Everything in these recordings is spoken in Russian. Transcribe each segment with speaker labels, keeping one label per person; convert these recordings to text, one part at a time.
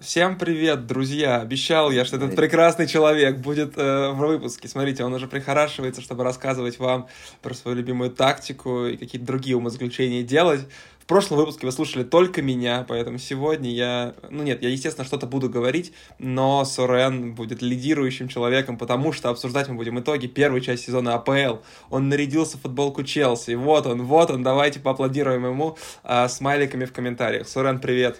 Speaker 1: Всем привет, друзья! Обещал я, что этот прекрасный человек будет э, в выпуске. Смотрите, он уже прихорашивается, чтобы рассказывать вам про свою любимую тактику и какие-то другие умозаключения делать. В прошлом выпуске вы слушали только меня, поэтому сегодня я... Ну нет, я, естественно, что-то буду говорить, но Сорен будет лидирующим человеком, потому что обсуждать мы будем итоги первой части сезона АПЛ. Он нарядился в футболку Челси. Вот он, вот он, давайте поаплодируем ему э, смайликами в комментариях. Сорен, привет!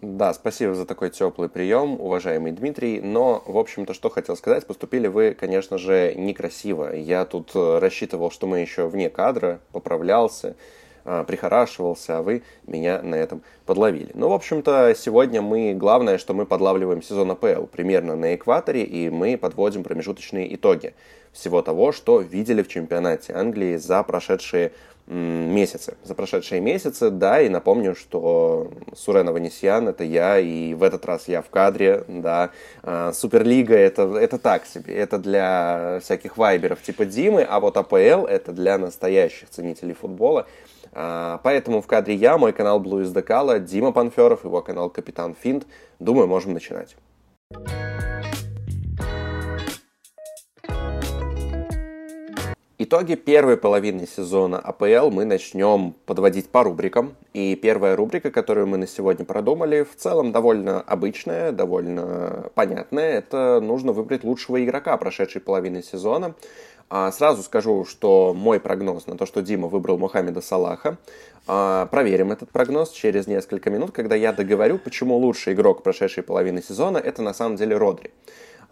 Speaker 2: Да, спасибо за такой теплый прием, уважаемый Дмитрий. Но, в общем-то, что хотел сказать, поступили вы, конечно же, некрасиво. Я тут э, рассчитывал, что мы еще вне кадра, поправлялся, э, прихорашивался, а вы меня на этом подловили. Ну, в общем-то, сегодня мы, главное, что мы подлавливаем сезон АПЛ примерно на экваторе, и мы подводим промежуточные итоги всего того, что видели в чемпионате Англии за прошедшие месяцы, за прошедшие месяцы, да, и напомню, что Сурена Ванесьян это я, и в этот раз я в кадре, да, а, Суперлига это, это так себе, это для всяких вайберов типа Димы, а вот АПЛ это для настоящих ценителей футбола, а, поэтому в кадре я, мой канал Blue is the Дима Панферов, его канал Капитан Финт, думаю, можем начинать. Итоги первой половины сезона АПЛ мы начнем подводить по рубрикам. И первая рубрика, которую мы на сегодня продумали, в целом довольно обычная, довольно понятная. Это нужно выбрать лучшего игрока прошедшей половины сезона. А сразу скажу, что мой прогноз на то, что Дима выбрал Мухаммеда Салаха. А, проверим этот прогноз через несколько минут, когда я договорю, почему лучший игрок прошедшей половины сезона это на самом деле Родри.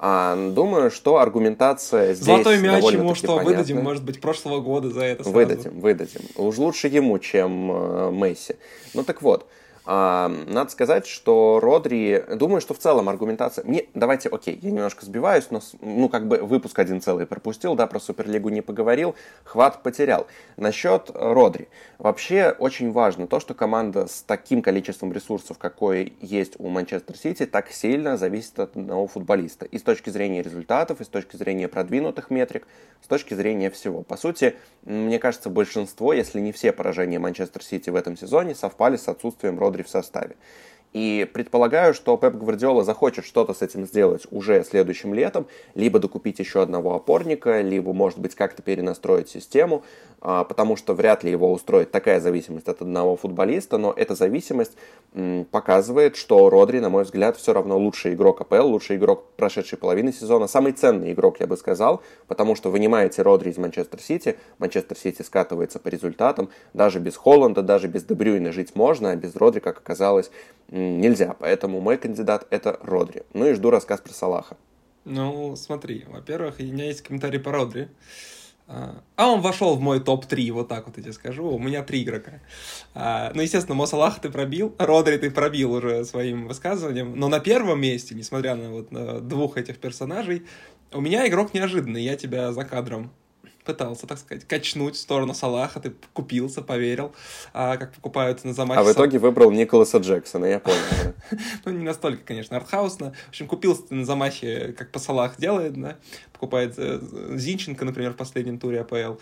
Speaker 2: А, думаю, что аргументация здесь
Speaker 1: Золотой мяч ему что, понятна. выдадим, может быть, прошлого года за это сразу.
Speaker 2: Выдадим, выдадим. Уж лучше ему, чем э, Месси. Ну так вот, надо сказать, что Родри, думаю, что в целом аргументация... Не, давайте, окей, я немножко сбиваюсь, но, ну, как бы выпуск один целый пропустил, да, про Суперлигу не поговорил, хват потерял. Насчет Родри. Вообще очень важно то, что команда с таким количеством ресурсов, какой есть у Манчестер Сити, так сильно зависит от одного футболиста. И с точки зрения результатов, и с точки зрения продвинутых метрик, с точки зрения всего. По сути, мне кажется, большинство, если не все поражения Манчестер Сити в этом сезоне совпали с отсутствием Родри Родри в составе. И предполагаю, что Пеп Гвардиола захочет что-то с этим сделать уже следующим летом, либо докупить еще одного опорника, либо, может быть, как-то перенастроить систему, а, потому что вряд ли его устроит такая зависимость от одного футболиста, но эта зависимость показывает, что Родри, на мой взгляд, все равно лучший игрок АПЛ, лучший игрок прошедшей половины сезона, самый ценный игрок, я бы сказал, потому что вынимаете Родри из Манчестер Сити, Манчестер Сити скатывается по результатам, даже без Холланда, даже без Дебрюйна жить можно, а без Родри, как оказалось, нельзя. Поэтому мой кандидат это Родри. Ну и жду рассказ про Салаха.
Speaker 1: Ну, смотри, во-первых, у меня есть комментарий по Родри. А, а он вошел в мой топ-3, вот так вот я тебе скажу. У меня три игрока. А, ну, естественно, Мосалах ты пробил, Родри ты пробил уже своим высказыванием. Но на первом месте, несмотря на вот на двух этих персонажей, у меня игрок неожиданный. Я тебя за кадром пытался, так сказать, качнуть в сторону Салаха, ты купился, поверил, а, как покупают на замахе.
Speaker 2: А в итоге выбрал Николаса Джексона, я понял.
Speaker 1: Ну, не настолько, конечно, артхаусно. В общем, купился ты на замахе, как по Салах делает, да, покупает э, Зинченко, например, в последнем туре АПЛ.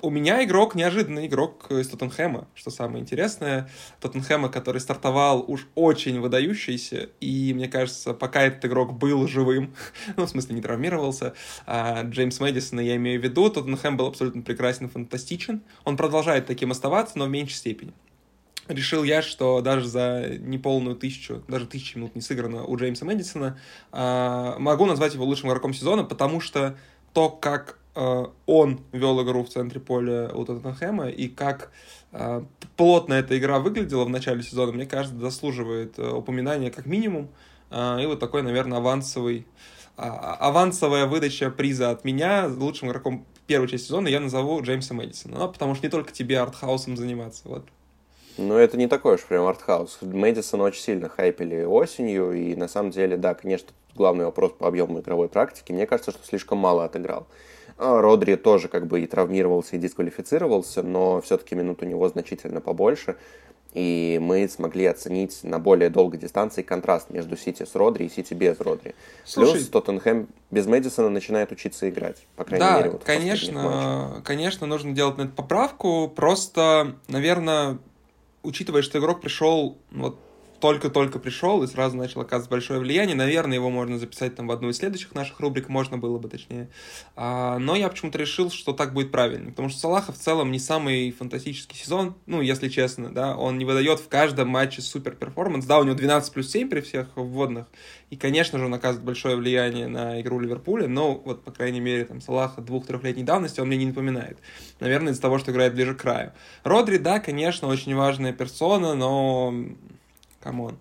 Speaker 1: У меня игрок, неожиданный игрок из Тоттенхэма, что самое интересное. Тоттенхэма, который стартовал уж очень выдающийся, и, мне кажется, пока этот игрок был живым, ну, в смысле, не травмировался, а Джеймс Мэдисона я имею в виду, Тоттенхэм был абсолютно прекрасен, фантастичен. Он продолжает таким оставаться, но в меньшей степени. Решил я, что даже за неполную тысячу, даже тысячу минут не сыграно у Джеймса Мэдисона, а, могу назвать его лучшим игроком сезона, потому что то, как он вел игру в центре поля у Тоттенхэма, и как э, плотно эта игра выглядела в начале сезона, мне кажется, заслуживает э, упоминания как минимум. И вот такой, наверное, авансовый, а, авансовая выдача приза от меня лучшим игроком первой части сезона я назову Джеймса Мэдисона. Ну, потому что не только тебе артхаусом заниматься. Вот.
Speaker 2: Ну, это не такой уж прям артхаус. Мэдисон очень сильно хайпели осенью, и на самом деле, да, конечно, главный вопрос по объему игровой практики. Мне кажется, что слишком мало отыграл. А, Родри тоже как бы и травмировался, и дисквалифицировался, но все-таки минут у него значительно побольше. И мы смогли оценить на более долгой дистанции контраст между Сити с Родри и Сити без Родри. Слушай, Плюс Тоттенхэм без Мэдисона начинает учиться играть. По крайней
Speaker 1: да,
Speaker 2: мере, вот
Speaker 1: конечно, конечно, нужно делать на эту поправку. Просто, наверное, учитывая, что игрок пришел вот только-только пришел и сразу начал оказывать большое влияние. Наверное, его можно записать там в одну из следующих наших рубрик, можно было бы точнее. А, но я почему-то решил, что так будет правильно, потому что Салаха в целом не самый фантастический сезон, ну, если честно, да, он не выдает в каждом матче супер перформанс, да, у него 12 плюс 7 при всех вводных, и, конечно же, он оказывает большое влияние на игру Ливерпуля, но вот, по крайней мере, там, Салаха двух-трехлетней давности он мне не напоминает. Наверное, из-за того, что играет ближе к краю. Родри, да, конечно, очень важная персона, но come on.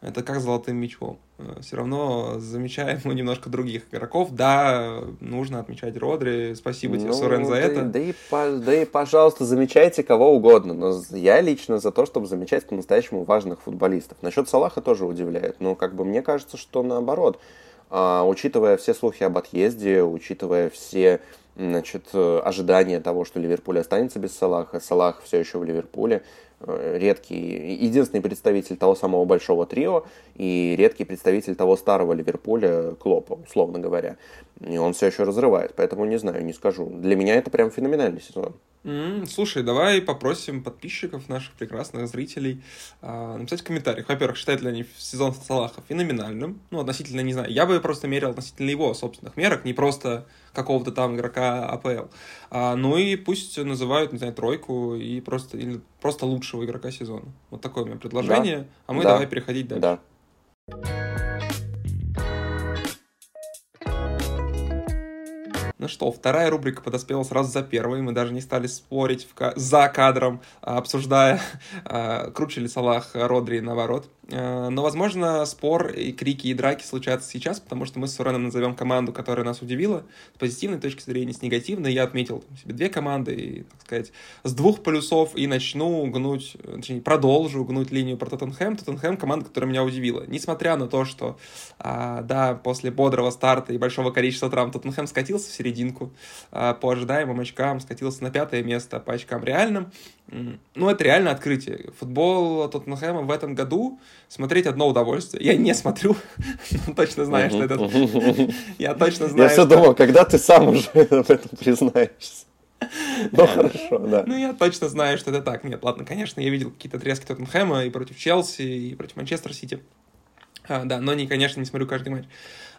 Speaker 1: Это как золотым мячом. Э, Все равно замечаем мы немножко других игроков. Да, нужно отмечать Родри. Спасибо тебе, ну, Сорен, за
Speaker 2: да,
Speaker 1: это.
Speaker 2: Да и, да и, пожалуйста, замечайте кого угодно. Но я лично за то, чтобы замечать по-настоящему важных футболистов. Насчет Салаха тоже удивляет. Но как бы мне кажется, что наоборот. А, учитывая все слухи об отъезде, учитывая все значит, ожидания того, что Ливерпуль останется без Салаха, Салах все еще в Ливерпуле, Э, редкий, единственный представитель того самого большого трио и редкий представитель того старого Ливерпуля Клопа, условно говоря. И он все еще разрывает, поэтому не знаю, не скажу. Для меня это прям феноменальный сезон.
Speaker 1: Mm, слушай, давай попросим подписчиков, наших прекрасных зрителей, э, написать в комментариях. Во-первых, считают ли они сезон Салаха феноменальным? Ну, относительно, не знаю, я бы просто мерил относительно его собственных мерок, не просто какого-то там игрока АПЛ. А, ну и пусть называют, не знаю, тройку и просто, или просто лучшего игрока сезона. Вот такое у меня предложение. Да. А мы да. давай переходить дальше. Да. Ну что, вторая рубрика подоспела сразу за первой. Мы даже не стали спорить в ка- за кадром, а, обсуждая, а, круче ли Салах Родри наоборот. Но, возможно, спор и крики и драки случатся сейчас, потому что мы с Суреном назовем команду, которая нас удивила с позитивной точки зрения, с негативной. Я отметил себе две команды, и, так сказать, с двух плюсов и начну гнуть, точнее, продолжу гнуть линию про Тоттенхэм. Тоттенхэм — команда, которая меня удивила. Несмотря на то, что, да, после бодрого старта и большого количества травм Тоттенхэм скатился в серединку. А, по ожидаемым очкам скатился на пятое место, по очкам реальным. Ну, это реально открытие. Футбол Тоттенхэма в этом году смотреть одно удовольствие. Я не смотрю, но точно знаю, что это... Я точно знаю,
Speaker 2: Я все думал, когда ты сам уже в этом признаешься. Ну, хорошо, да.
Speaker 1: Ну, я точно знаю, что это так. Нет, ладно, конечно, я видел какие-то отрезки Тоттенхэма и против Челси, и против Манчестер Сити. А, да, но, не, конечно, не смотрю каждый матч.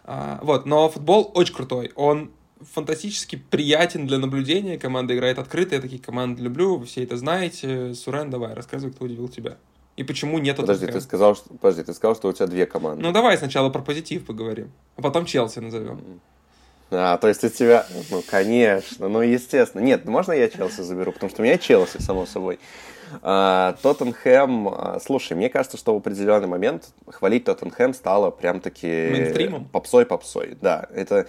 Speaker 1: А, вот, но футбол очень крутой. Он фантастически приятен для наблюдения. Команда играет открыто, я такие команды люблю, вы все это знаете. Сурен, давай, рассказывай, кто удивил тебя. И почему нет
Speaker 2: Подожди, ты сказал, что, подожди, ты сказал, что у тебя две команды.
Speaker 1: Ну, давай сначала про позитив поговорим, а потом Челси назовем.
Speaker 2: А, то есть у тебя... Ну, конечно, ну, естественно. Нет, можно я Челси заберу, потому что у меня Челси, само собой. А, Тоттенхэм... А, слушай, мне кажется, что в определенный момент хвалить Тоттенхэм стало прям-таки... Попсой-попсой, да. Это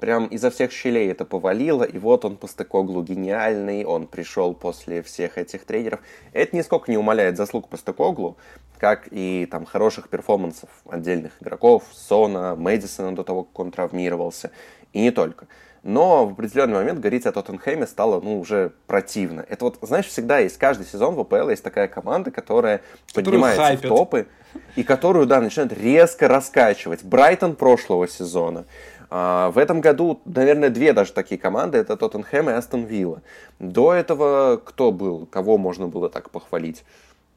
Speaker 2: прям изо всех щелей это повалило, и вот он по Постекоглу гениальный, он пришел после всех этих тренеров. Это нисколько не умаляет заслуг по Постекоглу, как и там хороших перформансов отдельных игроков, Сона, Мэдисона до того, как он травмировался, и не только. Но в определенный момент говорить о Тоттенхэме стало, ну, уже противно. Это вот, знаешь, всегда есть, каждый сезон в АПЛ есть такая команда, которая поднимается хайпят. в топы, и которую, да, начинает резко раскачивать. Брайтон прошлого сезона, а, в этом году, наверное, две даже такие команды, это Тоттенхэм и Астон Вилла. До этого кто был, кого можно было так похвалить?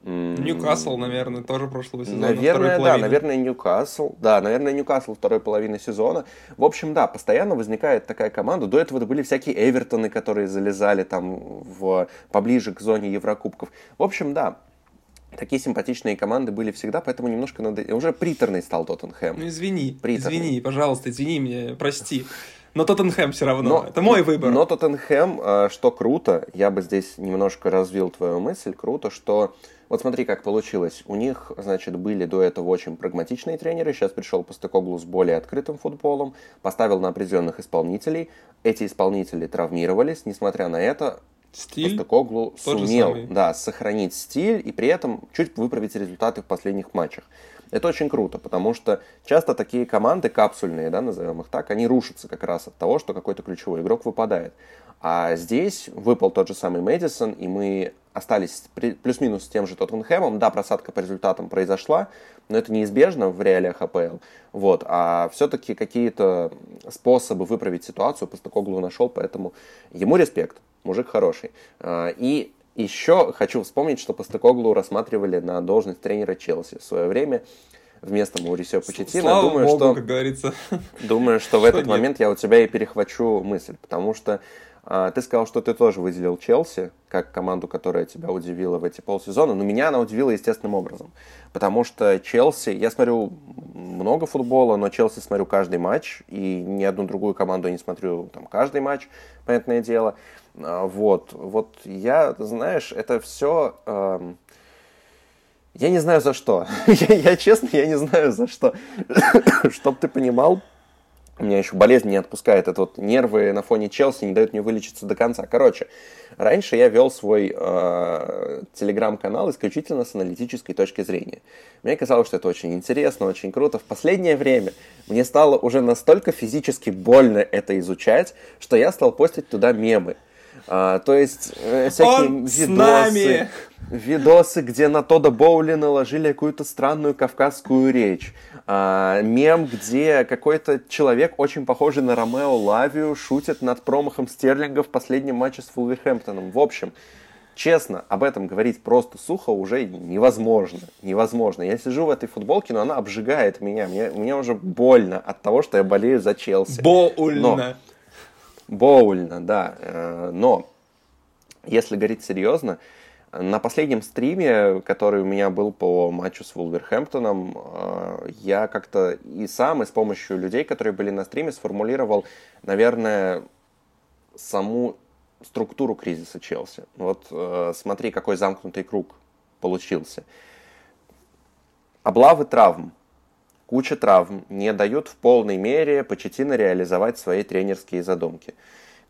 Speaker 1: Ньюкасл, наверное, тоже прошлого сезона.
Speaker 2: Наверное, да, наверное, Ньюкасл. Да, наверное, Ньюкасл второй половины сезона. В общем, да, постоянно возникает такая команда. До этого были всякие Эвертоны, которые залезали там в, поближе к зоне Еврокубков. В общем, да, такие симпатичные команды были всегда, поэтому немножко надо... Уже приторный стал Тоттенхэм.
Speaker 1: Ну, извини, приторный. извини, пожалуйста, извини меня, прости. Но Тоттенхэм все равно, но, это мой выбор.
Speaker 2: Но Тоттенхэм, э, что круто, я бы здесь немножко развил твою мысль, круто, что вот смотри, как получилось. У них, значит, были до этого очень прагматичные тренеры. Сейчас пришел Постекоглу с более открытым футболом, поставил на определенных исполнителей. Эти исполнители травмировались. Несмотря на это,
Speaker 1: Стиль
Speaker 2: Постекоглу сумел да, сохранить стиль и при этом чуть выправить результаты в последних матчах. Это очень круто, потому что часто такие команды капсульные, да, назовем их так, они рушатся как раз от того, что какой-то ключевой игрок выпадает. А здесь выпал тот же самый Мэдисон, и мы остались плюс-минус с тем же Тоттенхэмом. Да, просадка по результатам произошла, но это неизбежно в реалиях АПЛ. Вот. А все-таки какие-то способы выправить ситуацию Постакоглу нашел, поэтому ему респект, мужик хороший. А, и еще хочу вспомнить, что Постекоглу рассматривали на должность тренера Челси в свое время вместо Маурисио Почетина.
Speaker 1: Слава
Speaker 2: думаю,
Speaker 1: богу,
Speaker 2: что,
Speaker 1: как говорится.
Speaker 2: думаю, что в этот момент я у тебя и перехвачу мысль, потому что ты сказал, что ты тоже выделил Челси как команду, которая тебя удивила в эти полсезона, но меня она удивила естественным образом, потому что Челси, я смотрю много футбола, но Челси смотрю каждый матч, и ни одну другую команду я не смотрю там каждый матч, понятное дело. А, Вот, вот я, знаешь, это все я не знаю за что. я, я честно, я не знаю за что. Чтоб ты понимал, меня еще болезнь не отпускает. Это вот нервы на фоне Челси не дают мне вылечиться до конца. Короче, раньше я вел свой э, телеграм-канал исключительно с аналитической точки зрения. Мне казалось, что это очень интересно, очень круто. В последнее время мне стало уже настолько физически больно это изучать, что я стал постить туда мемы. А, то есть э, всякие
Speaker 1: Он
Speaker 2: видосы, видосы, где на Тода Боули наложили какую-то странную кавказскую речь. А, мем, где какой-то человек, очень похожий на Ромео Лавию, шутит над промахом Стерлинга в последнем матче с Фулверхэмптоном. В общем, честно, об этом говорить просто сухо уже невозможно. Невозможно. Я сижу в этой футболке, но она обжигает меня. Мне, мне уже больно от того, что я болею за Челси.
Speaker 1: Больно.
Speaker 2: Боульно, да. Э, Но, если говорить серьезно, на последнем стриме, который у меня был по матчу с Вулверхэмптоном, э, я как-то и сам, и с помощью людей, которые были на стриме, сформулировал, наверное, саму структуру кризиса Челси. Вот э, смотри, какой замкнутый круг получился. Облавы травм, куча травм не дают в полной мере Почетино реализовать свои тренерские задумки.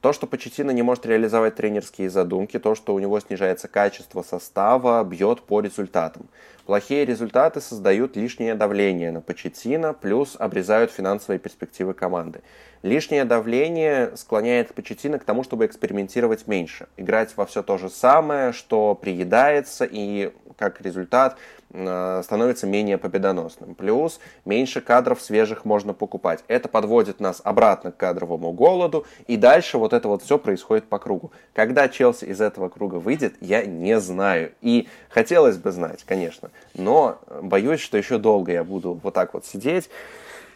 Speaker 2: То, что Почетино не может реализовать тренерские задумки, то, что у него снижается качество состава, бьет по результатам. Плохие результаты создают лишнее давление на Почетино, плюс обрезают финансовые перспективы команды. Лишнее давление склоняет Почетино к тому, чтобы экспериментировать меньше, играть во все то же самое, что приедается и как результат становится менее победоносным. Плюс меньше кадров свежих можно покупать. Это подводит нас обратно к кадровому голоду, и дальше вот это вот все происходит по кругу. Когда Челси из этого круга выйдет, я не знаю. И хотелось бы знать, конечно, но боюсь, что еще долго я буду вот так вот сидеть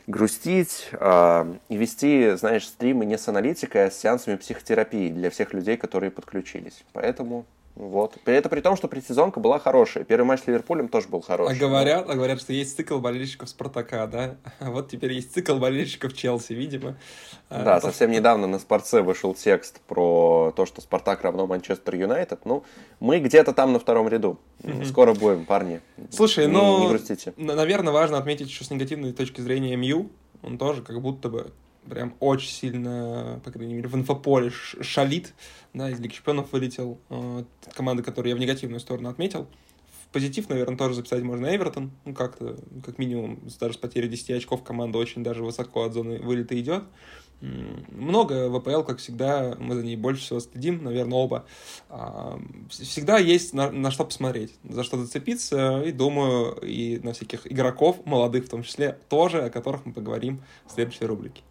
Speaker 2: грустить э, и вести, знаешь, стримы не с аналитикой, а с сеансами психотерапии для всех людей, которые подключились. Поэтому вот. Это при том, что предсезонка была хорошая. Первый матч с Ливерпулем тоже был
Speaker 1: А
Speaker 2: хороший.
Speaker 1: говорят, а говорят, что есть цикл болельщиков Спартака, да? А вот теперь есть цикл болельщиков Челси, видимо. А,
Speaker 2: Да,
Speaker 1: то-
Speaker 2: совсем недавно на Спорце вышел текст про то, что Спартак равно Манчестер Юнайтед. Ну, мы где-то там на втором ряду. Скоро будем, парни.
Speaker 1: Слушай,
Speaker 2: Не-
Speaker 1: ну,
Speaker 2: Не грустите.
Speaker 1: наверное, важно отметить еще с негативной точки зрения МЮ. Он тоже как будто бы прям очень сильно, по крайней мере, в инфополе шалит. Да, из Лиги Чемпионов вылетел. Э, Команда, которую я в негативную сторону отметил. В позитив, наверное, тоже записать можно Эвертон. Ну, как-то, как минимум, даже с потерей 10 очков команда очень даже высоко от зоны вылета идет. Много ВПЛ, как всегда, мы за ней больше всего следим, наверное, оба. А, вс- Всегда есть на, на что посмотреть, за что зацепиться, и думаю, и на всяких игроков, молодых в том числе, тоже, о которых мы поговорим в следующей рубрике.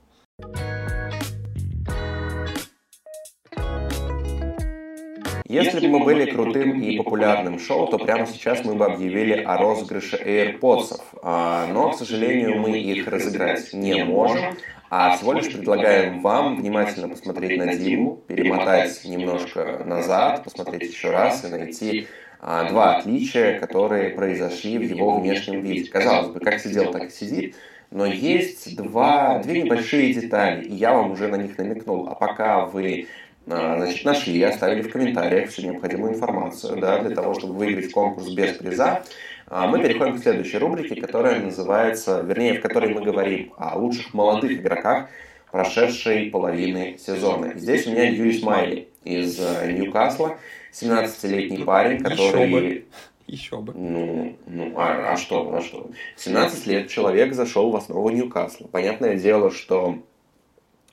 Speaker 2: Если бы мы были крутым и популярным шоу, то прямо сейчас мы бы объявили о розыгрыше AirPods. А, Но, к сожалению, мы их разыграть не можем, а всего лишь предлагаем вам внимательно посмотреть на Диму, перемотать немножко назад, посмотреть еще раз и найти а, два отличия, которые произошли в его внешнем виде. Казалось бы, как сидел, так и сидит. Но есть два, две небольшие детали, и я вам уже на них намекнул. А пока вы а, значит, нашли оставили в комментариях всю необходимую информацию, да, для того, чтобы выиграть конкурс без приза, а, мы переходим к следующей рубрике, которая называется, вернее, в которой мы говорим о лучших молодых игроках прошедшей половины сезона. Здесь у меня Юрий Майли из э, Ньюкасла, 17-летний парень, который...
Speaker 1: Еще бы.
Speaker 2: Ну, ну а, а что, а что? 17 лет человек зашел в основу Ньюкасла. Понятное дело, что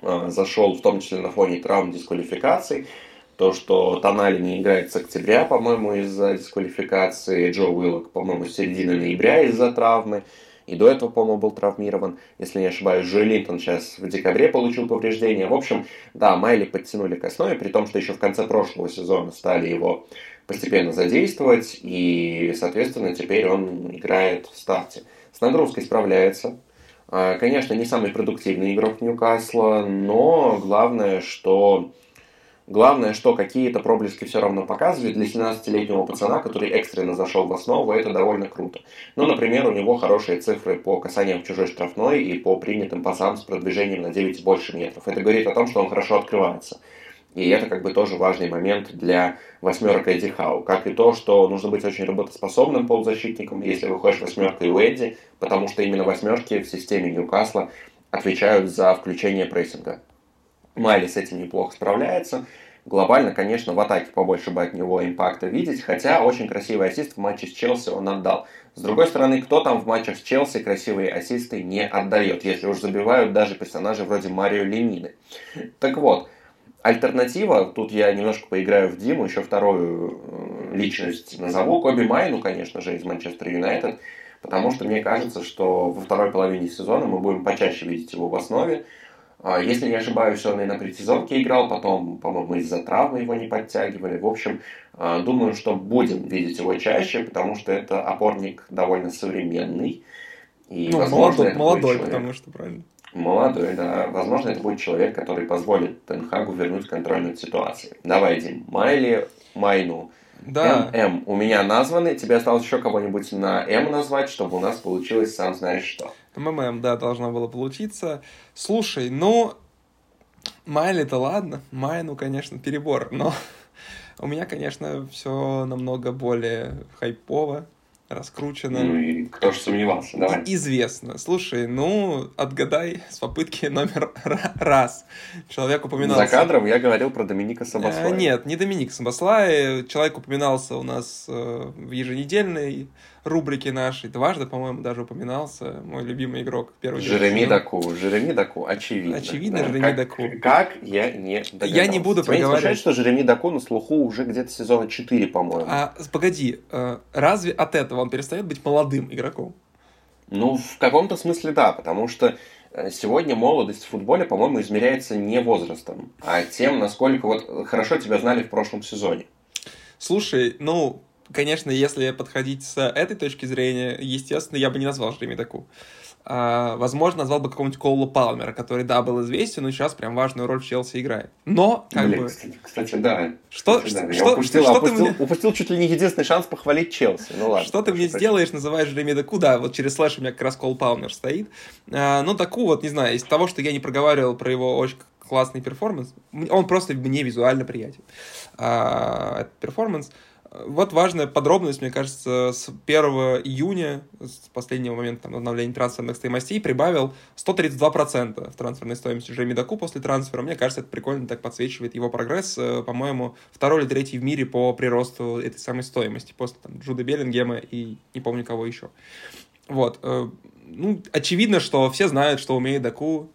Speaker 2: э, зашел в том числе на фоне травм дисквалификаций. То, что Тонали не играет с октября, по-моему, из-за дисквалификации. Джо Уиллок, по-моему, с середины ноября из-за травмы. И до этого, по-моему, был травмирован. Если не ошибаюсь, Джо Линтон сейчас в декабре получил повреждение. В общем, да, Майли подтянули к основе, при том, что еще в конце прошлого сезона стали его постепенно задействовать, и, соответственно, теперь он играет в старте. С нагрузкой справляется. А, конечно, не самый продуктивный игрок Ньюкасла, но главное, что Главное, что какие-то проблески все равно показывают для 17-летнего пацана, который экстренно зашел в основу, это довольно круто. Ну, например, у него хорошие цифры по касаниям в чужой штрафной и по принятым пасам с продвижением на 9 и больше метров. Это говорит о том, что он хорошо открывается. И это как бы тоже важный момент для восьмерок Эдди Хау. Как и то, что нужно быть очень работоспособным полузащитником, если выходишь восьмеркой у Эдди, потому что именно восьмерки в системе Ньюкасла отвечают за включение прессинга. Майли с этим неплохо справляется. Глобально, конечно, в атаке побольше бы от него импакта видеть, хотя очень красивый ассист в матче с Челси он отдал. С другой стороны, кто там в матчах с Челси красивые ассисты не отдает, если уж забивают даже персонажи вроде Марио Лемины. Так вот, альтернатива, тут я немножко поиграю в Диму, еще вторую э, личность назову, Коби Майну, конечно же, из Манчестер Юнайтед, потому что мне кажется, что во второй половине сезона мы будем почаще видеть его в основе, а, если не ошибаюсь, он и на предсезонке играл, потом, по-моему, из-за травмы его не подтягивали. В общем, а, думаю, что будем видеть его чаще, потому что это опорник довольно современный.
Speaker 1: И, ну, возможно, молодой, молодой человек... потому что, правильно.
Speaker 2: Молодой, да. Возможно, это будет человек, который позволит Тенхагу вернуть контроль над ситуацией. Давай, Дим. Майли, Майну. Да. ММ у меня названы. Тебе осталось еще кого-нибудь на М назвать, чтобы у нас получилось сам знаешь что.
Speaker 1: МММ, да, должно было получиться. Слушай, ну, Майли-то ладно, Майну, конечно, перебор, но у меня, конечно, все намного более хайпово раскручено.
Speaker 2: Ну и кто же сомневался, давай.
Speaker 1: Известно. Слушай, ну, отгадай с попытки номер раз. Человек упоминался...
Speaker 2: За кадром я говорил про Доминика Сабаслая.
Speaker 1: А, нет, не Доминик Сабаслай. Человек упоминался у нас э, в еженедельной рубрике нашей. Дважды, по-моему, даже упоминался мой любимый игрок
Speaker 2: первый. Жереми Даку. Жереми Даку, очевидно.
Speaker 1: Очевидно, да. Жереми Даку.
Speaker 2: Как я не догадался.
Speaker 1: Я не буду
Speaker 2: Тебя проговаривать. что Жереми Даку на слуху уже где-то сезона 4, по-моему.
Speaker 1: А, погоди, э, разве от этого он перестает быть молодым игроком?
Speaker 2: Ну, в каком-то смысле да, потому что э, сегодня молодость в футболе, по-моему, измеряется не возрастом, а тем, насколько вот хорошо тебя знали в прошлом сезоне.
Speaker 1: Слушай, ну, конечно, если подходить с этой точки зрения, естественно, я бы не назвал Жереми Даку. А, возможно, назвал бы какого-нибудь Коула Палмера, который, да, был известен, но сейчас прям важную роль в Челси играет. Но, как
Speaker 2: Блин,
Speaker 1: бы...
Speaker 2: Кстати, да.
Speaker 1: Что,
Speaker 2: кстати,
Speaker 1: да. что, я
Speaker 2: упустил,
Speaker 1: что,
Speaker 2: упустил,
Speaker 1: ты мне...
Speaker 2: упустил чуть ли не единственный шанс похвалить Челси. Ну ладно.
Speaker 1: Что ты мне сделаешь, называешь Жереми Доку? Да, вот через слэш у меня как раз Коул Палмер стоит. А, ну, Доку, вот, не знаю, из того, что я не проговаривал про его очень классный перформанс, он просто мне визуально приятен. А, этот перформанс. Вот важная подробность, мне кажется, с 1 июня, с последнего момента там, обновления трансферных стоимостей, прибавил 132% в трансферной стоимости Джереми Доку после трансфера. Мне кажется, это прикольно так подсвечивает его прогресс. Э, по-моему, второй или третий в мире по приросту этой самой стоимости, после там, Джуда Беллингема и не помню кого еще. Вот. Э, ну, очевидно, что все знают, что умеет Даку.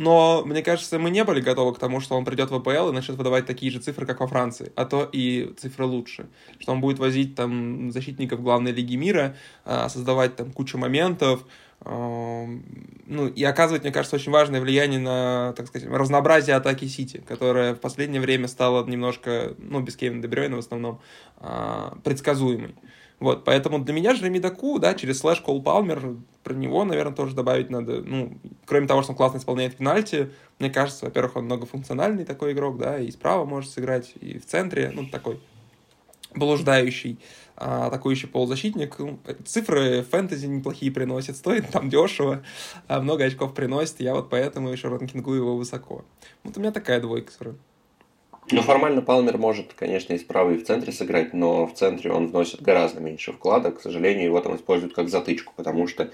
Speaker 1: Но, мне кажется, мы не были готовы к тому, что он придет в АПЛ и начнет выдавать такие же цифры, как во Франции, а то и цифры лучше. Что он будет возить там защитников главной лиги мира, а, создавать там кучу моментов, а, ну, и оказывать, мне кажется, очень важное влияние на, так сказать, разнообразие атаки Сити, которая в последнее время стала немножко, ну, без Кевина Дебрёйна в основном, а, предсказуемой. Вот, поэтому для меня Жереми Даку, да, через слэш Кол Палмер, про него, наверное, тоже добавить надо, ну, кроме того, что он классно исполняет пенальти, мне кажется, во-первых, он многофункциональный такой игрок, да, и справа может сыграть, и в центре, ну, такой блуждающий, а, атакующий полузащитник. Ну, цифры фэнтези неплохие приносит, стоит там дешево, а много очков приносит, я вот поэтому еще ранкингую его высоко. Вот у меня такая двойка сразу.
Speaker 2: Ну, формально Палмер может, конечно, и справа, и в центре сыграть, но в центре он вносит гораздо меньше вклада. К сожалению, его там используют как затычку, потому что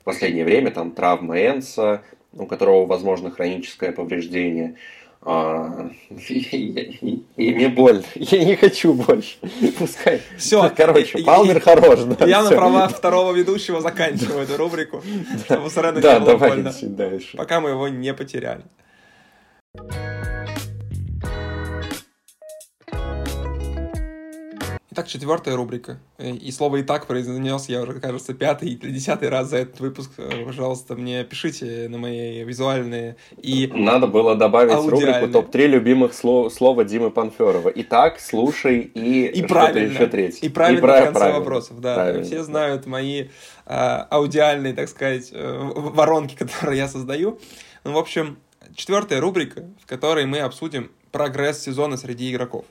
Speaker 2: в последнее время там травма Энса, у которого, возможно, хроническое повреждение. А, и, мне больно. Я не хочу больше. Пускай.
Speaker 1: Все.
Speaker 2: Короче, Палмер хорош. Да,
Speaker 1: я на правах второго ведущего заканчиваю эту рубрику, чтобы Сорену
Speaker 2: не было больно.
Speaker 1: Пока мы его не потеряли. Итак, четвертая рубрика. И слово «и так» произнес я уже, кажется, пятый или десятый раз за этот выпуск. Пожалуйста, мне пишите на мои визуальные и
Speaker 2: Надо было добавить рубрику «Топ-3 любимых слов, слова Димы Панферова». Итак, слушай и,
Speaker 1: и правильно.
Speaker 2: еще третье.
Speaker 1: И правильно и прав... в конце правильно. вопросов, да. Правильно. Все знают мои а, аудиальные, так сказать, э, воронки, которые я создаю. Ну, в общем, четвертая рубрика, в которой мы обсудим прогресс сезона среди игроков.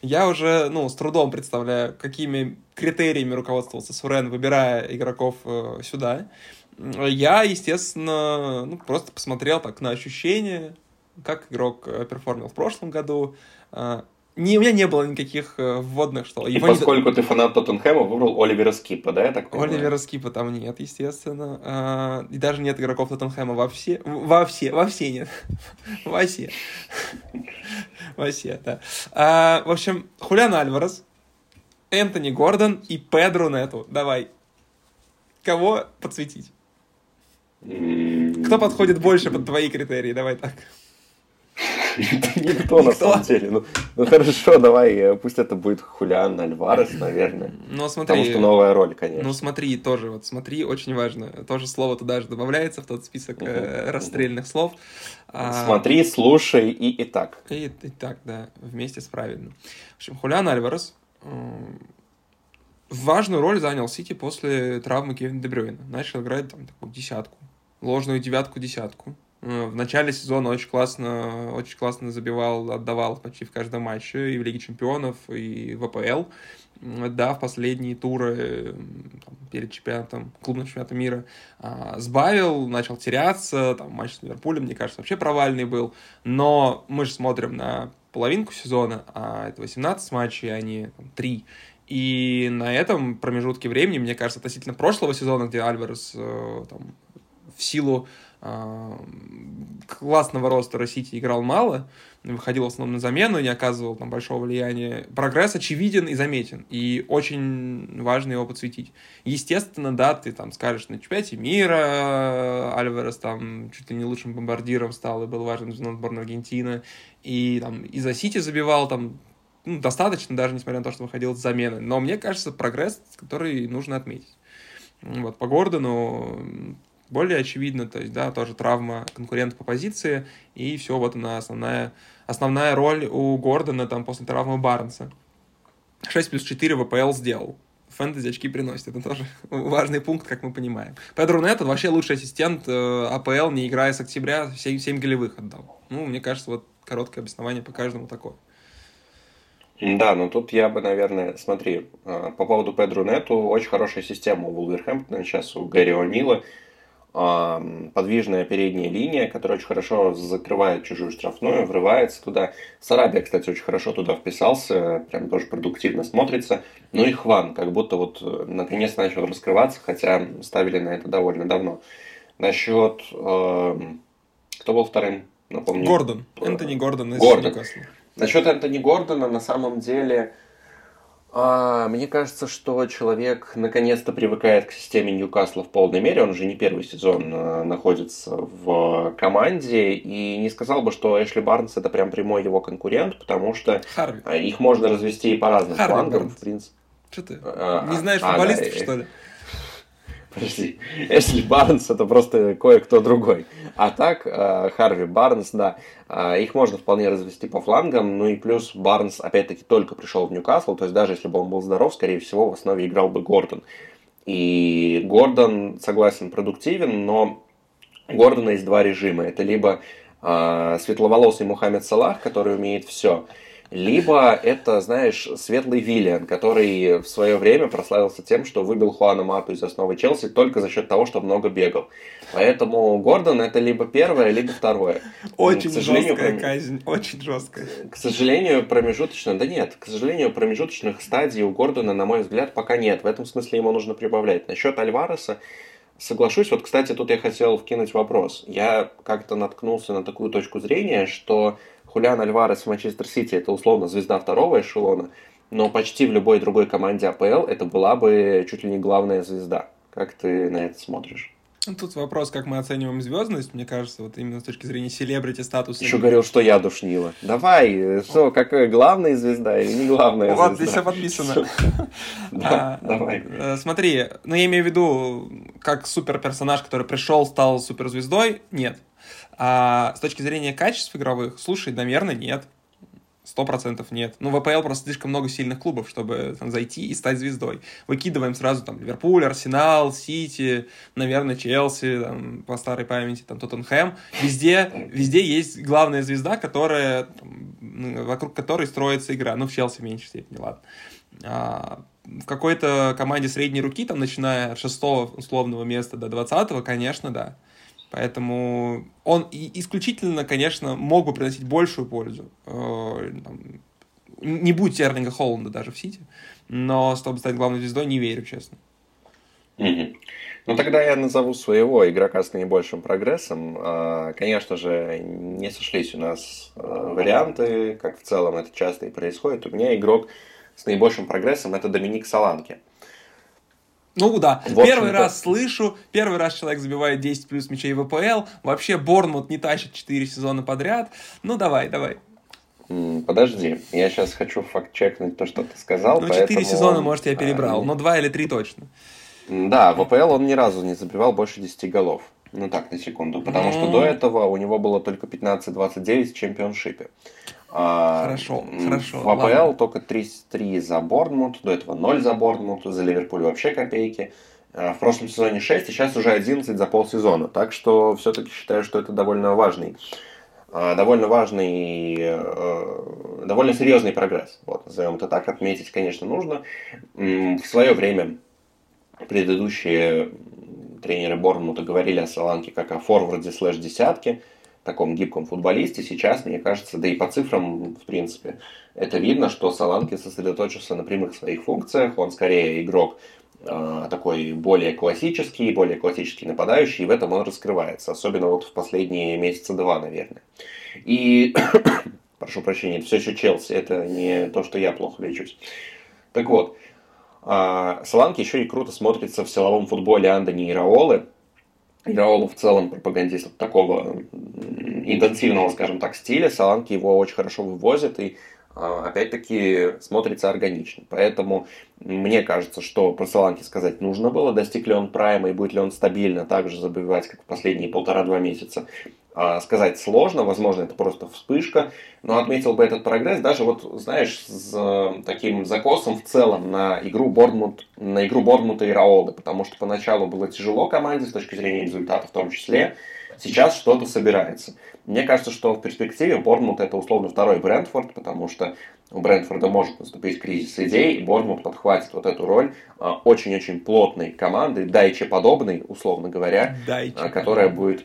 Speaker 1: Я уже, ну, с трудом представляю, какими критериями руководствовался Сурен, выбирая игроков э, сюда. Я, естественно, ну, просто посмотрел так на ощущения, как игрок э, перформил в прошлом году, э, не, у меня не было никаких э, вводных, что...
Speaker 2: И его поскольку не... ты фанат Тоттенхэма, выбрал Оливера Скипа, да, я так
Speaker 1: понимаю? Оливера Скипа там нет, естественно. А, и даже нет игроков Тоттенхэма во все... Во все, во все нет. Во все. Во все, да. А, в общем, Хулиан Альварес, Энтони Гордон и Педро Нету. Давай. Кого подсветить? Кто подходит больше под твои критерии? Давай так.
Speaker 2: Никто, на самом деле. Ну, ну хорошо, давай, э, пусть это будет Хулиан Альварес, наверное.
Speaker 1: Ну смотри.
Speaker 2: Потому что новая роль, конечно.
Speaker 1: Ну смотри, тоже, вот смотри, очень важно. Тоже слово туда же добавляется в тот список э, расстрельных слов.
Speaker 2: А, смотри, слушай и и так.
Speaker 1: И, и так, да, вместе с правильным. В общем, Хулиан Альварес важную роль занял Сити после травмы Кевина Дебрюина. Начал играть там такую десятку, ложную девятку-десятку. Э, в начале сезона очень классно, очень классно забивал, отдавал почти в каждом матче, и в Лиге Чемпионов, и в АПЛ. Да, в последние туры там, перед чемпионатом, клубным чемпионатом мира а, сбавил, начал теряться, там матч с Ливерпулем, мне кажется, вообще провальный был, но мы же смотрим на половинку сезона, а это 18 матчей, а не там, 3, и на этом промежутке времени, мне кажется, относительно прошлого сезона, где Альварес э, там, в силу классного роста Сити играл мало, выходил в основном на замену, не оказывал там большого влияния. Прогресс очевиден и заметен, и очень важно его подсветить. Естественно, да, ты там скажешь на чемпионате мира, Альварес там чуть ли не лучшим бомбардиром стал и был важным звеном сборной Аргентины, и там и за Сити забивал там ну, достаточно, даже несмотря на то, что выходил с замены. Но мне кажется, прогресс, который нужно отметить. Вот, по Гордону более очевидно, то есть, да, тоже травма конкурента по позиции, и все, вот она основная, основная роль у Гордона там после травмы Барнса. 6 плюс 4 ВПЛ сделал. Фэнтези очки приносит. Это тоже важный пункт, как мы понимаем. Педро Нет вообще лучший ассистент э, АПЛ, не играя с октября, 7, 7 голевых отдал. Ну, мне кажется, вот короткое обоснование по каждому такое.
Speaker 2: Да, но тут я бы, наверное, смотри, э, по поводу Педро Нету, очень хорошая система у Вулверхэмптона сейчас, у Гэри О'Нила подвижная передняя линия, которая очень хорошо закрывает чужую штрафную, врывается туда. Сарабия, кстати, очень хорошо туда вписался, прям тоже продуктивно смотрится. Ну и Хван, как будто вот э, наконец начал раскрываться, хотя ставили на это довольно давно. Насчет... Э, кто был вторым?
Speaker 1: Напомню. Гордон. Энтони Гордон
Speaker 2: Гордон. Насчет Энтони Гордона, на самом деле, а, мне кажется, что человек наконец-то привыкает к системе Ньюкасла в полной мере. Он уже не первый сезон а, находится в команде. И не сказал бы, что Эшли Барнс это прям прямой его конкурент, потому что Харви. А, их можно развести и по разным Харви флангам, Барнс. в принципе.
Speaker 1: Что ты? А, не знаешь футболистов, а, да, что ли?
Speaker 2: Подожди, Эшли Барнс это просто кое-кто другой. А так, э, Харви Барнс, да, э, их можно вполне развести по флангам, ну и плюс Барнс, опять-таки, только пришел в Ньюкасл, то есть даже если бы он был здоров, скорее всего, в основе играл бы Гордон. И Гордон, согласен, продуктивен, но у Гордона есть два режима. Это либо э, светловолосый Мухаммед Салах, который умеет все, либо это, знаешь, светлый Виллиан, который в свое время прославился тем, что выбил Хуана Мату из основы Челси только за счет того, что много бегал. Поэтому Гордон это либо первое, либо второе.
Speaker 1: Очень жесткая пром... казнь, очень жесткая.
Speaker 2: К сожалению, промежуточно, да нет, к сожалению, промежуточных стадий у Гордона, на мой взгляд, пока нет. В этом смысле ему нужно прибавлять. Насчет Альвареса, Соглашусь. Вот, кстати, тут я хотел вкинуть вопрос. Я как-то наткнулся на такую точку зрения, что Хулиан Альварес в Манчестер Сити это условно звезда второго эшелона, но почти в любой другой команде АПЛ это была бы чуть ли не главная звезда. Как ты на это смотришь?
Speaker 1: Тут вопрос, как мы оцениваем звездность, мне кажется, вот именно с точки зрения селебрити статуса.
Speaker 2: Еще говорил, что я душнила. Давай, что, какая главная звезда или не главная
Speaker 1: звезда? Вот, здесь все подписано.
Speaker 2: Да, давай.
Speaker 1: Э, смотри, ну я имею в виду, как суперперсонаж, который пришел, стал суперзвездой, нет. А с точки зрения качеств игровых, слушай, наверное, нет. Сто процентов нет. Ну, в АПЛ просто слишком много сильных клубов, чтобы там зайти и стать звездой. Выкидываем сразу там Ливерпуль, Арсенал, Сити, наверное, Челси, там, по старой памяти, там, Тоттенхэм. Везде, везде есть главная звезда, которая, там, вокруг которой строится игра. Ну, в Челси в меньшей степени, ладно. А, в какой-то команде средней руки, там, начиная от шестого условного места до двадцатого, конечно, да. Поэтому он исключительно, конечно, мог бы приносить большую пользу. Э, не будь Эрлинга Холланда даже в Сити, но чтобы стать главной звездой, не верю, честно.
Speaker 2: Ну, тогда я назову своего игрока с наибольшим прогрессом. А, конечно же, не сошлись у нас э, варианты, как в целом это часто и происходит. У меня игрок с наибольшим прогрессом – это Доминик Саланки.
Speaker 1: Ну да, первый раз слышу, первый раз человек забивает 10 плюс мячей в ВПЛ, вообще Борнмут не тащит 4 сезона подряд. Ну давай, давай.
Speaker 2: Подожди, я сейчас хочу факт-чекнуть то, что ты сказал.
Speaker 1: Ну, 4 поэтому... сезона, может, я перебрал, а, но 2 или 3 точно.
Speaker 2: Да, в ВПЛ он ни разу не забивал больше 10 голов. Ну так, на секунду. Потому ну... что до этого у него было только 15-29 в чемпионшипе.
Speaker 1: А, хорошо, хорошо.
Speaker 2: В АПЛ ладно. только 3 за Борнмут, до этого 0 за Борнмут, за Ливерпуль вообще копейки. А, в прошлом сезоне 6, и сейчас уже 11 за полсезона. Так что все-таки считаю, что это довольно важный, а, довольно важный, э, довольно серьезный прогресс. Вот, назовем это так. Отметить, конечно, нужно. В свое время предыдущие тренеры Борнмута говорили о Саланке как о форварде слэш десятке таком гибком футболисте. Сейчас, мне кажется, да и по цифрам, в принципе, это видно, что Саланки сосредоточился на прямых своих функциях. Он скорее игрок э, такой более классический, более классический нападающий, и в этом он раскрывается. Особенно вот в последние месяца два, наверное. И, прошу прощения, все еще Челси, это не то, что я плохо лечусь. Так вот, э, Саланки еще и круто смотрится в силовом футболе Андони и Раолы, Ираолу в целом пропагандист такого интенсивного, скажем так, стиля. Саланки его очень хорошо вывозят и опять-таки смотрится органично. Поэтому мне кажется, что про Саланки сказать нужно было, достиг ли он прайма и будет ли он стабильно так же забивать, как в последние полтора-два месяца. А, сказать сложно, возможно, это просто вспышка, но отметил бы этот прогресс даже вот, знаешь, с э, таким закосом в целом на игру Борнмут, на игру Борнмута и Раолда, потому что поначалу было тяжело команде с точки зрения результата в том числе, сейчас что-то собирается. Мне кажется, что в перспективе Борнмут это условно второй Брентфорд, потому что у Брентфорда может наступить кризис идей, и Борнмут подхватит вот эту роль а, очень-очень плотной команды, дайче подобной, условно говоря, Дайче. которая будет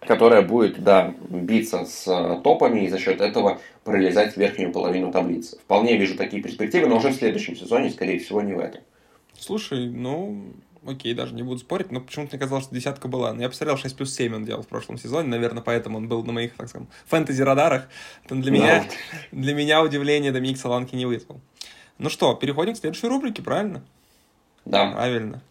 Speaker 2: которая будет, да, биться с э, топами и за счет этого пролезать в верхнюю половину таблицы. Вполне вижу такие перспективы, но уже в следующем сезоне, скорее всего, не в этом.
Speaker 1: Слушай, ну, окей, даже не буду спорить, но почему-то мне казалось, что десятка была. Но я посмотрел 6 плюс 7 он делал в прошлом сезоне, наверное, поэтому он был на моих, так скажем, фэнтези-радарах. Для, меня, для меня удивление Доминик Саланки не вызвал. Ну что, переходим к следующей рубрике, правильно?
Speaker 2: Да.
Speaker 1: Правильно.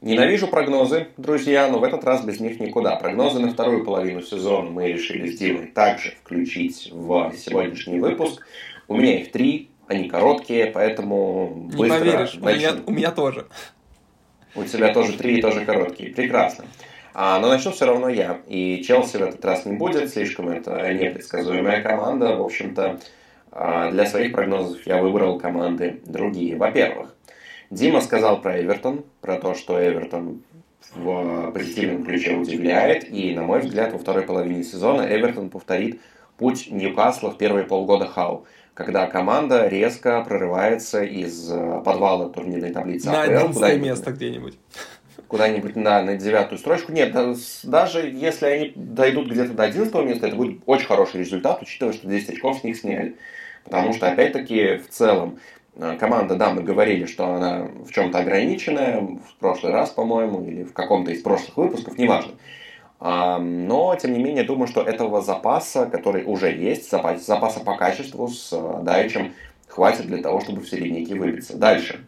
Speaker 2: Ненавижу прогнозы, друзья, но в этот раз без них никуда. Прогнозы на вторую половину сезона мы решили с Димой также включить в сегодняшний выпуск. У меня их три, они короткие, поэтому
Speaker 1: Не быстро поверишь, у меня, у меня тоже.
Speaker 2: У тебя тоже три и тоже короткие. Прекрасно. А, но начну все равно я. И Челси в этот раз не будет, слишком это непредсказуемая команда. В общем-то, а, для своих прогнозов я выбрал команды другие. Во-первых, Дима сказал про Эвертон, про то, что Эвертон в позитивном ключе удивляет. И, на мой взгляд, во второй половине сезона Эвертон повторит путь Ньюкасла в первые полгода Хау, когда команда резко прорывается из э, подвала турнирной таблицы
Speaker 1: На одиннадцатое место где-нибудь.
Speaker 2: Куда-нибудь на, на девятую строчку. Нет, даже если они дойдут где-то до одиннадцатого места, это будет очень хороший результат, учитывая, что 10 очков с них сняли. Потому что, опять-таки, в целом, Э, команда, да, мы говорили, что она в чем-то ограниченная, в прошлый раз, по-моему, или в каком-то из прошлых выпусков, неважно. Но, тем не менее, думаю, что этого запаса, который уже есть, запаса по качеству с э, Дайчем, хватит для того, чтобы в середняки выбиться. Дальше.